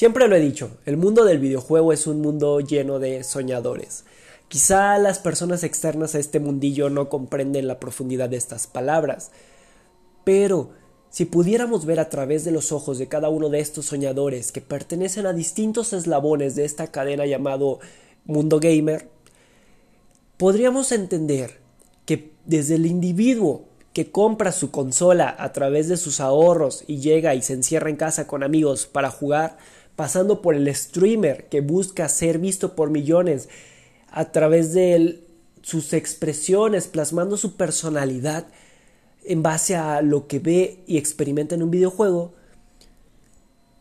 Siempre lo he dicho, el mundo del videojuego es un mundo lleno de soñadores. Quizá las personas externas a este mundillo no comprenden la profundidad de estas palabras, pero si pudiéramos ver a través de los ojos de cada uno de estos soñadores que pertenecen a distintos eslabones de esta cadena llamado mundo gamer, podríamos entender que desde el individuo que compra su consola a través de sus ahorros y llega y se encierra en casa con amigos para jugar, pasando por el streamer que busca ser visto por millones a través de sus expresiones, plasmando su personalidad en base a lo que ve y experimenta en un videojuego,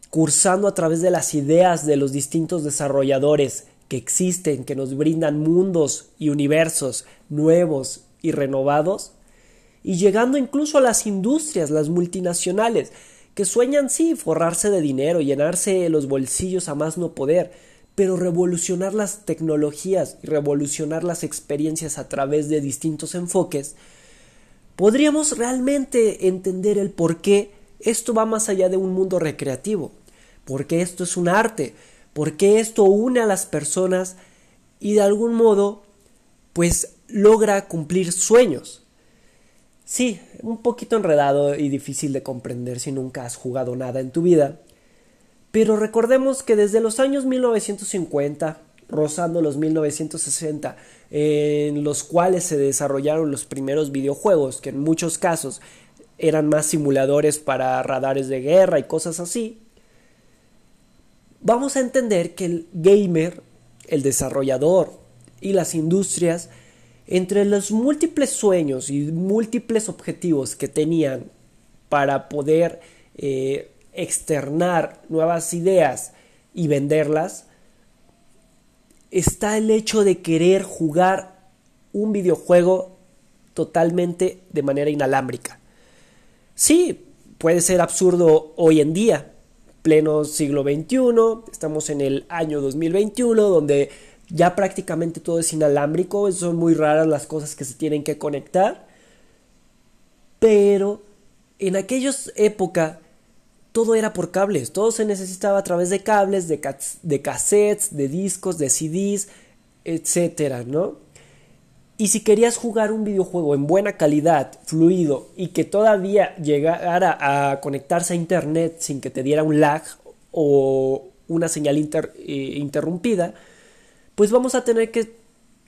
cursando a través de las ideas de los distintos desarrolladores que existen, que nos brindan mundos y universos nuevos y renovados, y llegando incluso a las industrias, las multinacionales, que sueñan sí forrarse de dinero, llenarse los bolsillos a más no poder, pero revolucionar las tecnologías y revolucionar las experiencias a través de distintos enfoques, podríamos realmente entender el por qué esto va más allá de un mundo recreativo, porque esto es un arte, porque esto une a las personas y de algún modo pues logra cumplir sueños. Sí, un poquito enredado y difícil de comprender si nunca has jugado nada en tu vida, pero recordemos que desde los años 1950, rozando los 1960, en los cuales se desarrollaron los primeros videojuegos, que en muchos casos eran más simuladores para radares de guerra y cosas así, vamos a entender que el gamer, el desarrollador y las industrias entre los múltiples sueños y múltiples objetivos que tenían para poder eh, externar nuevas ideas y venderlas, está el hecho de querer jugar un videojuego totalmente de manera inalámbrica. Sí, puede ser absurdo hoy en día, pleno siglo XXI, estamos en el año 2021, donde ya prácticamente todo es inalámbrico, son muy raras las cosas que se tienen que conectar. Pero en aquellas épocas todo era por cables, todo se necesitaba a través de cables, de, de cassettes, de discos, de CDs, etcétera, ¿no? Y si querías jugar un videojuego en buena calidad, fluido y que todavía llegara a conectarse a internet sin que te diera un lag o una señal eh, interrumpida, pues vamos a tener que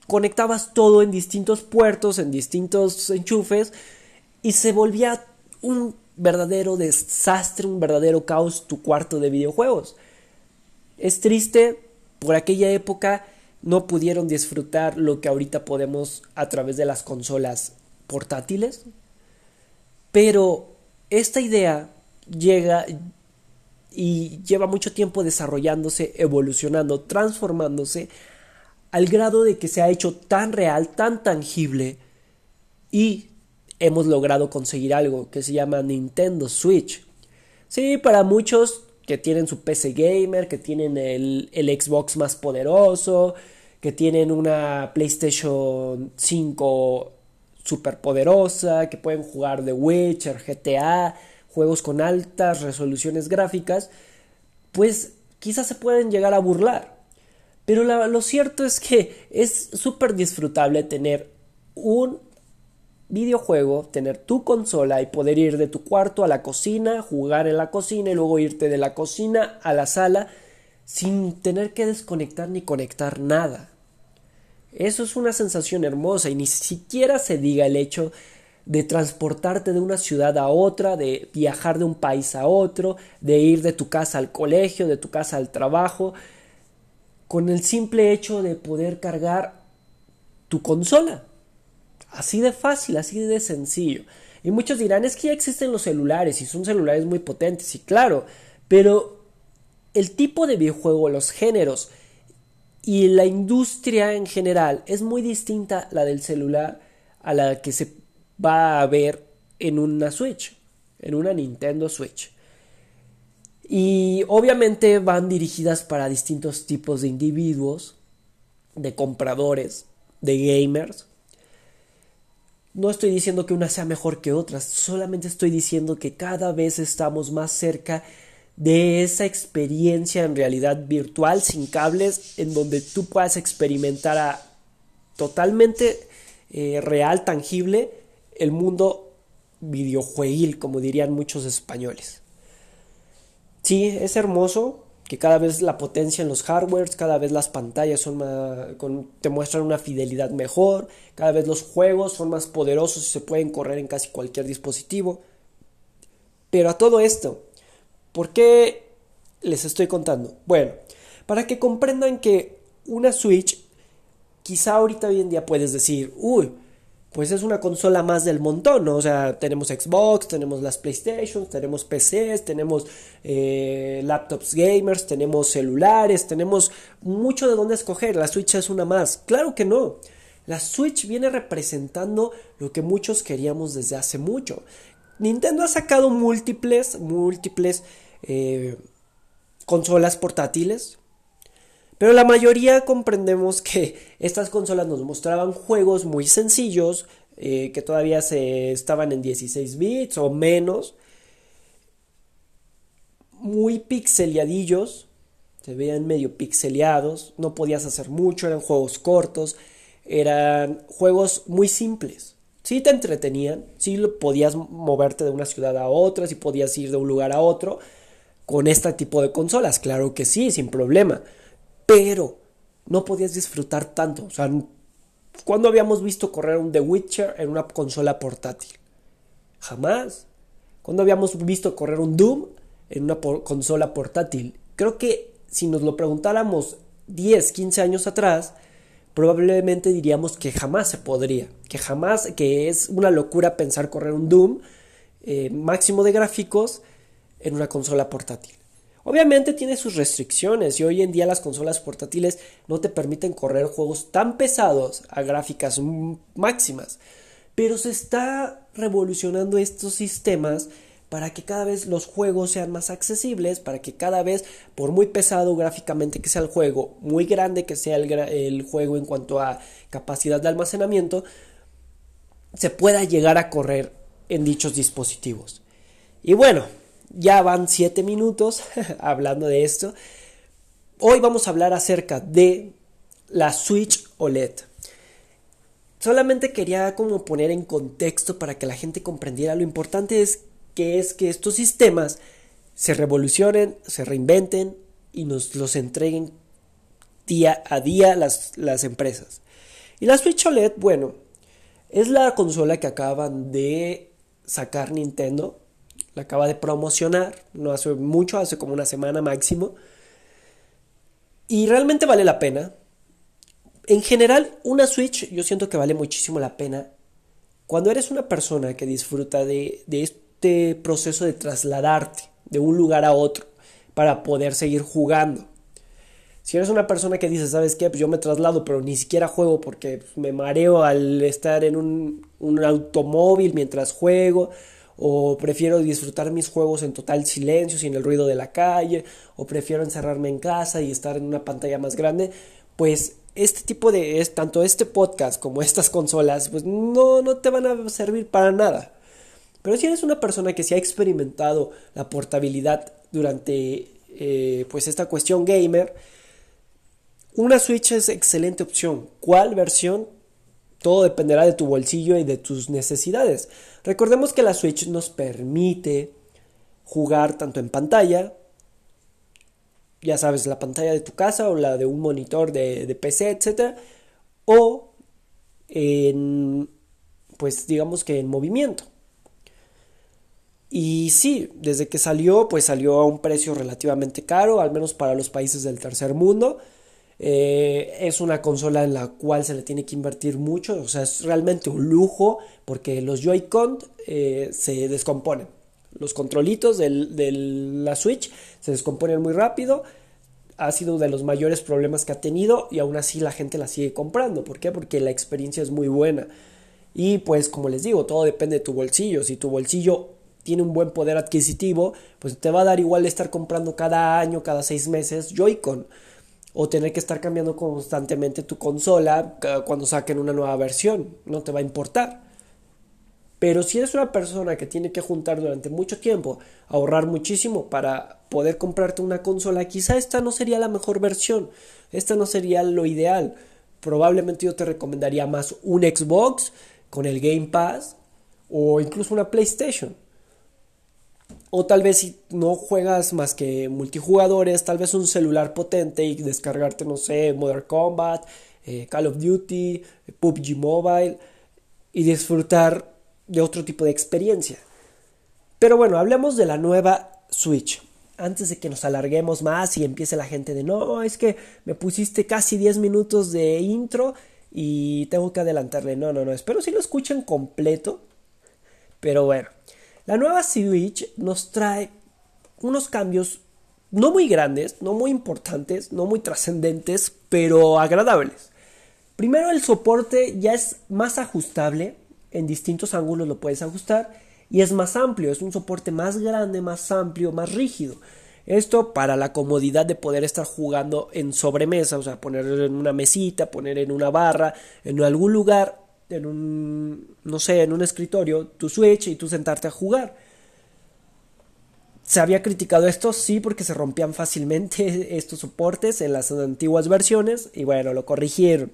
conectabas todo en distintos puertos, en distintos enchufes y se volvía un verdadero desastre, un verdadero caos tu cuarto de videojuegos. Es triste, por aquella época no pudieron disfrutar lo que ahorita podemos a través de las consolas portátiles, pero esta idea llega y lleva mucho tiempo desarrollándose, evolucionando, transformándose al grado de que se ha hecho tan real, tan tangible y hemos logrado conseguir algo que se llama Nintendo Switch. Sí, para muchos que tienen su PC gamer, que tienen el, Xbox más poderoso, que tienen una PlayStation 5 super poderosa, que pueden jugar The Witcher, GTA, juegos con altas resoluciones gráficas, pues quizás se pueden llegar a burlar. Pero lo cierto es que es súper disfrutable tener un videojuego, tener tu consola y poder ir de tu cuarto a la cocina, jugar en la cocina y luego irte de la cocina a la sala sin tener que desconectar ni conectar nada. Eso es una sensación hermosa y ni siquiera se diga el hecho de transportarte de una ciudad a otra, de viajar de un país a otro, de ir de tu casa al colegio, de tu casa al trabajo, con el simple hecho de poder cargar tu consola. Así de fácil, así de sencillo. Y muchos dirán, es que ya existen los celulares y son celulares muy potentes, y claro, pero el tipo de videojuego, los géneros y la industria en general es muy distinta la del celular a la que se va a ver en una Switch, en una Nintendo Switch. Y obviamente van dirigidas para distintos tipos de individuos, de compradores, de gamers. No estoy diciendo que una sea mejor que otras, solamente estoy diciendo que cada vez estamos más cerca de esa experiencia en realidad virtual sin cables en donde tú puedas experimentar a totalmente eh, real, tangible, el mundo videojueguil, como dirían muchos españoles. Sí, es hermoso que cada vez la potencia en los hardwares, cada vez las pantallas son te muestran una fidelidad mejor, cada vez los juegos son más poderosos y se pueden correr en casi cualquier dispositivo. Pero a todo esto, ¿por qué les estoy contando? Bueno, para que comprendan que una Switch, quizá ahorita hoy en día puedes decir, uy, pues es una consola más del montón, ¿no? O sea, tenemos Xbox, tenemos las PlayStation, tenemos PCs, tenemos eh, laptops gamers, tenemos celulares, tenemos mucho de dónde escoger. La Switch es una más. Claro que no. La Switch viene representando lo que muchos queríamos desde hace mucho. Nintendo ha sacado múltiples, múltiples eh, consolas portátiles, pero la mayoría comprendemos que estas consolas nos mostraban juegos muy sencillos, eh, que todavía se estaban en 16 bits o menos, muy pixeliadillos, se veían medio pixeleados, no podías hacer mucho, eran juegos cortos, eran juegos muy simples. Sí te entretenían, sí podías moverte de una ciudad a otra, sí podías ir de un lugar a otro con este tipo de consolas, claro que sí, sin problema pero no podías disfrutar tanto. O sea, ¿cuándo habíamos visto correr un The Witcher en una consola portátil? Jamás. ¿Cuándo habíamos visto correr un Doom en una consola portátil? Creo que si nos lo preguntáramos 10, 15 años atrás, probablemente diríamos que jamás se podría, que jamás, que es una locura pensar correr un Doom eh, máximo de gráficos en una consola portátil. Obviamente tiene sus restricciones y hoy en día las consolas portátiles no te permiten correr juegos tan pesados a gráficas máximas. Pero se está revolucionando estos sistemas para que cada vez los juegos sean más accesibles, para que cada vez, por muy pesado gráficamente que sea el juego, muy grande que sea el, el juego en cuanto a capacidad de almacenamiento, se pueda llegar a correr en dichos dispositivos. Y bueno, ya van 7 minutos hablando de esto. Hoy vamos a hablar acerca de la Switch OLED. Solamente quería como poner en contexto para que la gente comprendiera lo importante es que es que estos sistemas se revolucionen, se reinventen y nos los entreguen día a día las, las empresas. Y la Switch OLED, bueno, es la consola que acaban de sacar Nintendo la acaba de promocionar, no hace mucho, hace como una semana máximo. Y realmente vale la pena. En general, una Switch yo siento que vale muchísimo la pena. Cuando eres una persona que disfruta de, de este proceso de trasladarte de un lugar a otro para poder seguir jugando. Si eres una persona que dice, ¿sabes qué? Pues yo me traslado, pero ni siquiera juego porque me mareo al estar en un, un automóvil mientras juego o prefiero disfrutar mis juegos en total silencio, sin el ruido de la calle, o prefiero encerrarme en casa y estar en una pantalla más grande, pues este tipo de, es, tanto este podcast como estas consolas, pues no, no te van a servir para nada. Pero si eres una persona que se ha experimentado la portabilidad durante eh, pues esta cuestión gamer, una Switch es excelente opción. ¿Cuál versión? Todo dependerá de tu bolsillo y de tus necesidades. Recordemos que la Switch nos permite jugar tanto en pantalla, ya sabes, la pantalla de tu casa o la de un monitor de, PC, etc. O en, pues digamos que en movimiento. Y sí, desde que salió, pues salió a un precio relativamente caro, al menos para los países del tercer mundo. Eh, es una consola en la cual se le tiene que invertir mucho, o sea, es realmente un lujo porque los Joy-Con eh, se descomponen. Los controlitos de la Switch se descomponen muy rápido. Ha sido uno de los mayores problemas que ha tenido y aún así la gente la sigue comprando. ¿Por qué? Porque la experiencia es muy buena. Y pues como les digo, todo depende de tu bolsillo. Si tu bolsillo tiene un buen poder adquisitivo, pues te va a dar igual estar comprando cada año, cada seis meses Joy-Con o tener que estar cambiando constantemente tu consola cuando saquen una nueva versión, no te va a importar. Pero si eres una persona que tiene que juntar durante mucho tiempo, ahorrar muchísimo para poder comprarte una consola, quizá esta no sería la mejor versión, esta no sería lo ideal. Probablemente yo te recomendaría más un Xbox con el Game Pass o incluso una PlayStation. O tal vez si no juegas más que multijugadores, tal vez un celular potente y descargarte, no sé, Modern Combat, eh, Call of Duty, PUBG Mobile y disfrutar de otro tipo de experiencia. Pero bueno, hablemos de la nueva Switch. Antes de que nos alarguemos más y empiece la gente de no, es que me pusiste casi 10 minutos de intro y tengo que adelantarle. No, no, no, espero si lo escuchen completo. Pero bueno, la nueva Switch nos trae unos cambios no muy grandes, no muy importantes, no muy trascendentes, pero agradables. Primero el soporte ya es más ajustable, en distintos ángulos lo puedes ajustar y es más amplio, es un soporte más grande, más amplio, más rígido. Esto para la comodidad de poder estar jugando en sobremesa, o sea, poner en una mesita, poner en una barra, en algún lugar en un, no sé, en un escritorio, tu Switch y tú sentarte a jugar. ¿Se había criticado esto? Sí, porque se rompían fácilmente estos soportes en las antiguas versiones y bueno, lo corrigieron.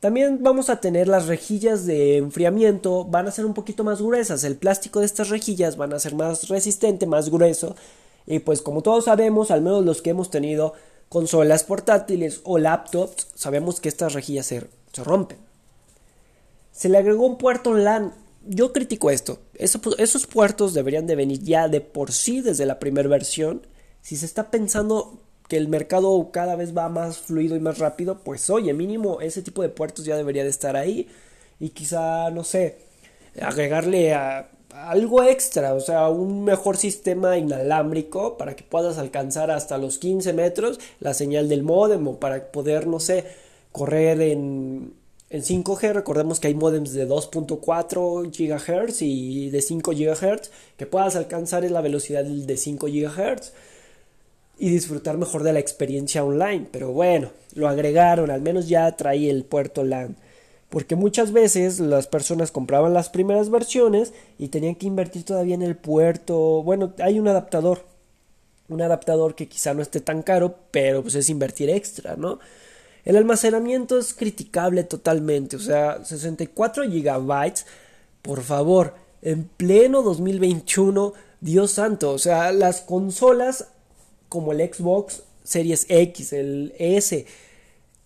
También vamos a tener las rejillas de enfriamiento, van a ser un poquito más gruesas, el plástico de estas rejillas van a ser más resistente, más grueso y pues como todos sabemos, al menos los que hemos tenido consolas portátiles o laptops, sabemos que estas rejillas se, se rompen se le agregó un puerto LAN. Yo critico esto. esos puertos deberían de venir ya de por sí desde la primera versión. Si se está pensando que el mercado cada vez va más fluido y más rápido, pues oye, mínimo ese tipo de puertos ya debería de estar ahí. Y quizá, no sé, agregarle a, algo extra, o sea, un mejor sistema inalámbrico para que puedas alcanzar hasta los 15 metros la señal del modem o para poder, no sé, correr en en 5G recordemos que hay modems de 2.4 GHz y de 5 GHz que puedas alcanzar en la velocidad de 5 GHz y disfrutar mejor de la experiencia online. Pero bueno, lo agregaron, al menos ya trae el puerto LAN. Porque muchas veces las personas compraban las primeras versiones y tenían que invertir todavía en el puerto. Bueno, hay un adaptador. Un adaptador que quizá no esté tan caro, pero pues es invertir extra, ¿no? El almacenamiento es criticable totalmente, o sea, 64 gigabytes, por favor, en pleno 2021, Dios santo, o sea, las consolas como el Xbox Series X, el S,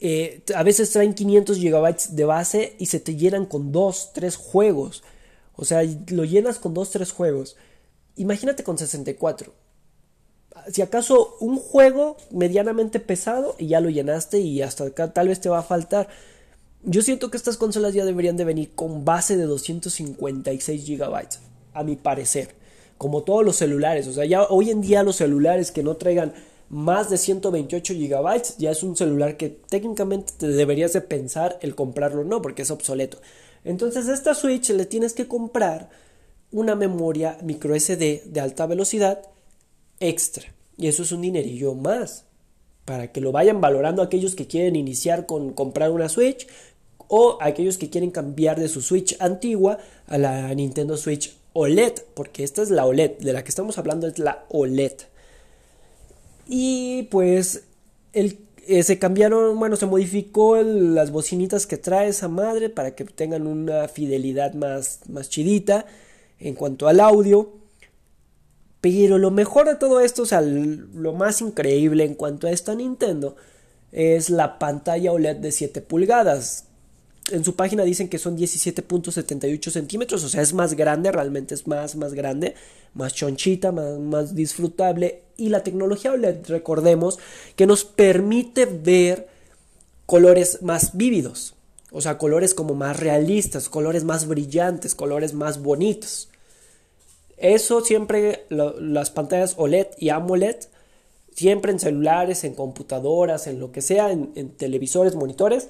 eh, a veces traen 500 gigabytes de base y se te llenan con 2, 3 juegos. O sea, lo llenas con 2, 3 juegos. Imagínate con 64 si acaso un juego medianamente pesado y ya lo llenaste y hasta acá tal vez te va a faltar. Yo siento que estas consolas ya deberían de venir con base de 256 GB, a mi parecer. Como todos los celulares, o sea, ya hoy en día los celulares que no traigan más de 128 GB ya es un celular que técnicamente te deberías de pensar el comprarlo no, porque es obsoleto. Entonces a esta Switch le tienes que comprar una memoria micro SD de alta velocidad extra. Y eso es un dinerillo más. Para que lo vayan valorando aquellos que quieren iniciar con comprar una Switch o aquellos que quieren cambiar de su Switch antigua a la Nintendo Switch OLED. Porque esta es la OLED. De la que estamos hablando es la OLED. Y pues el, eh, se cambiaron, bueno, se modificó las bocinitas que trae esa madre para que tengan una fidelidad más, más chidita en cuanto al audio. Pero lo mejor de todo esto, o sea, lo más increíble en cuanto a esta Nintendo, es la pantalla OLED de 7 pulgadas. En su página dicen que son 17.78 centímetros, o sea, es más grande, realmente es más, más grande, más chonchita, más, más disfrutable. Y la tecnología OLED, recordemos, que nos permite ver colores más vívidos, o sea, colores como más realistas, colores más brillantes, colores más bonitos. Eso siempre, las pantallas OLED y AMOLED, siempre en celulares, en computadoras, en lo que sea, en, televisores, monitores,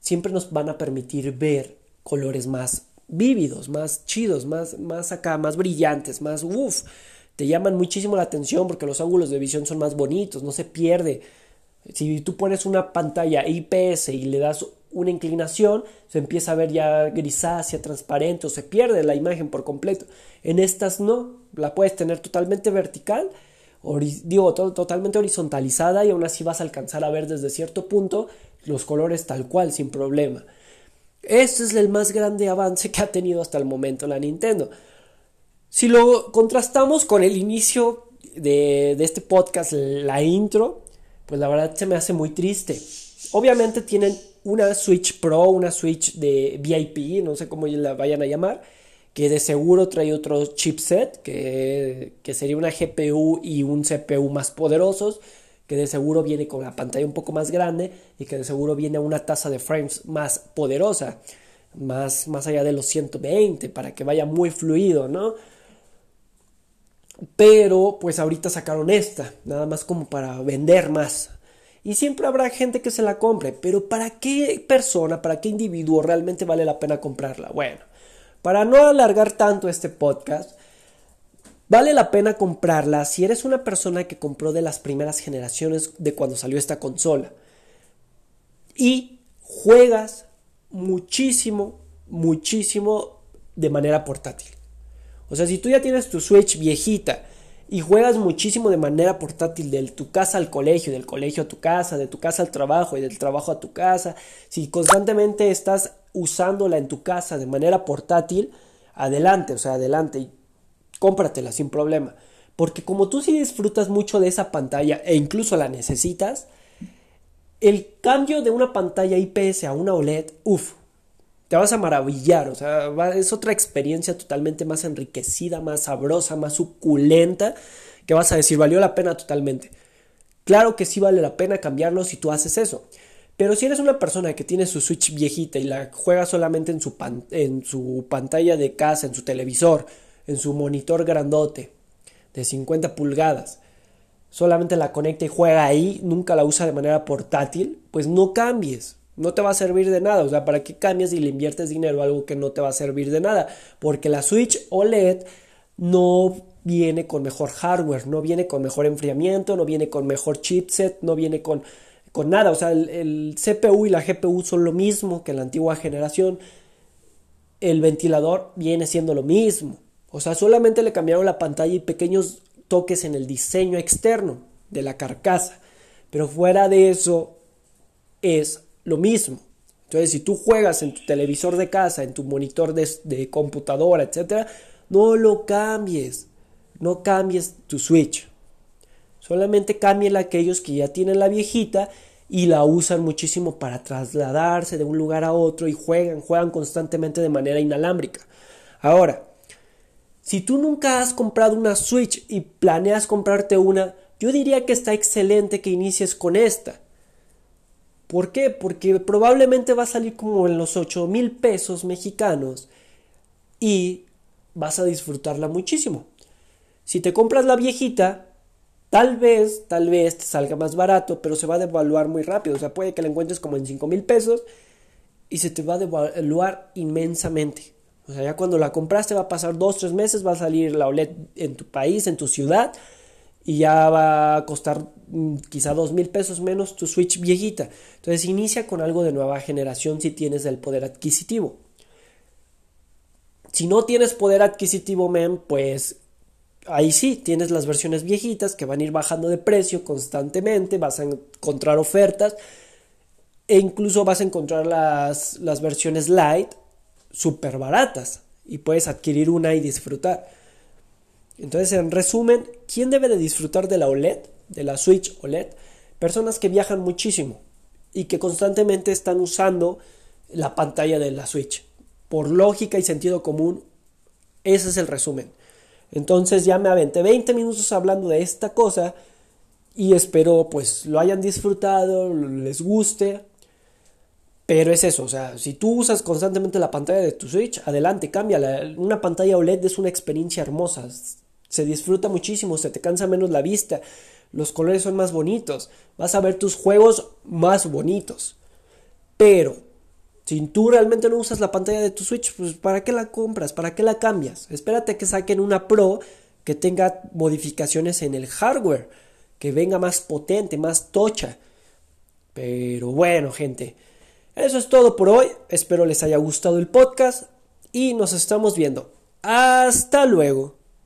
siempre nos van a permitir ver colores más vívidos, más chidos, más, más acá, más brillantes, más uff. Te llaman muchísimo la atención porque los ángulos de visión son más bonitos, no se pierde. Si tú pones una pantalla IPS y le das una inclinación, se empieza a ver ya grisácea, transparente o se pierde la imagen por completo. En estas no, la puedes tener totalmente vertical, digo, totalmente horizontalizada y aún así vas a alcanzar a ver desde cierto punto los colores tal cual, sin problema. Este es el más grande avance que ha tenido hasta el momento la Nintendo. Si lo contrastamos con el inicio de, de este podcast, la intro, pues la verdad se me hace muy triste. Obviamente tienen una Switch Pro, una Switch de VIP, no sé cómo la vayan a llamar, que de seguro trae otro chipset, que, que sería una GPU y un CPU más poderosos, que de seguro viene con la pantalla un poco más grande y que de seguro viene a una tasa de frames más poderosa, más, más allá de los 120, para que vaya muy fluido, ¿no? Pero pues ahorita sacaron esta, nada más como para vender más. Y siempre habrá gente que se la compre, pero ¿para qué persona, para qué individuo realmente vale la pena comprarla? Bueno, para no alargar tanto este podcast, vale la pena comprarla si eres una persona que compró de las primeras generaciones de cuando salió esta consola. Y juegas muchísimo, muchísimo de manera portátil. O sea, si tú ya tienes tu Switch viejita, y juegas muchísimo de manera portátil de tu casa al colegio, del colegio a tu casa, de tu casa al trabajo y del trabajo a tu casa, si constantemente estás usándola en tu casa de manera portátil, adelante, o sea, adelante y cómpratela sin problema. Porque como tú sí disfrutas mucho de esa pantalla e incluso la necesitas, el cambio de una pantalla IPS a una OLED, uff, te vas a maravillar, o sea, es otra experiencia totalmente más enriquecida, más sabrosa, más suculenta, que vas a decir, valió la pena totalmente. Claro que sí vale la pena cambiarlo si tú haces eso. Pero si eres una persona que tiene su Switch viejita y la juega solamente en su, en su pantalla de casa, en su televisor, en su monitor grandote de 50 pulgadas, solamente la conecta y juega ahí, nunca la usa de manera portátil, pues no cambies. No te va a servir de nada. O sea, ¿para qué cambias y le inviertes dinero a algo que no te va a servir de nada? Porque la Switch OLED no viene con mejor hardware, no viene con mejor enfriamiento, no viene con mejor chipset, no viene con, con nada. O sea, el, CPU y la GPU son lo mismo que la antigua generación. El ventilador viene siendo lo mismo. O sea, solamente le cambiaron la pantalla y pequeños toques en el diseño externo de la carcasa. Pero fuera de eso es lo mismo. Entonces, si tú juegas en tu televisor de casa, en tu monitor de, computadora, etc., no lo cambies. No cambies tu Switch. Solamente cambien aquellos que ya tienen la viejita y la usan muchísimo para trasladarse de un lugar a otro y juegan, juegan constantemente de manera inalámbrica. Ahora, si tú nunca has comprado una Switch y planeas comprarte una, yo diría que está excelente que inicies con esta. ¿Por qué? Porque probablemente va a salir como en los 8 mil pesos mexicanos y vas a disfrutarla muchísimo. Si te compras la viejita, tal vez, tal vez te salga más barato, pero se va a devaluar muy rápido. O sea, puede que la encuentres como en 5 mil pesos y se te va a devaluar inmensamente. O sea, ya cuando la compraste va a pasar 2, 3 meses, va a salir la OLED en tu país, en tu ciudad y ya va a costar quizá dos mil pesos menos tu Switch viejita. Entonces inicia con algo de nueva generación si tienes el poder adquisitivo. Si no tienes poder adquisitivo, men, pues ahí sí, tienes las versiones viejitas que van a ir bajando de precio constantemente, vas a encontrar ofertas e incluso vas a encontrar las, las versiones light súper baratas y puedes adquirir una y disfrutar. Entonces, en resumen, ¿quién debe de disfrutar de la OLED, de la Switch OLED? Personas que viajan muchísimo y que constantemente están usando la pantalla de la Switch. Por lógica y sentido común, ese es el resumen. Entonces ya me aventé 20 minutos hablando de esta cosa y espero pues lo hayan disfrutado, les guste. Pero es eso, o sea, si tú usas constantemente la pantalla de tu Switch, adelante, cámbiala. Una pantalla OLED es una experiencia hermosa se disfruta muchísimo, se te cansa menos la vista, los colores son más bonitos, vas a ver tus juegos más bonitos. Pero, si tú realmente no usas la pantalla de tu Switch, pues ¿para qué la compras? ¿Para qué la cambias? Espérate que saquen una Pro que tenga modificaciones en el hardware, que venga más potente, más tocha. Pero bueno, gente, Eso es todo por hoy. Espero les haya gustado el podcast y nos estamos viendo. Hasta luego.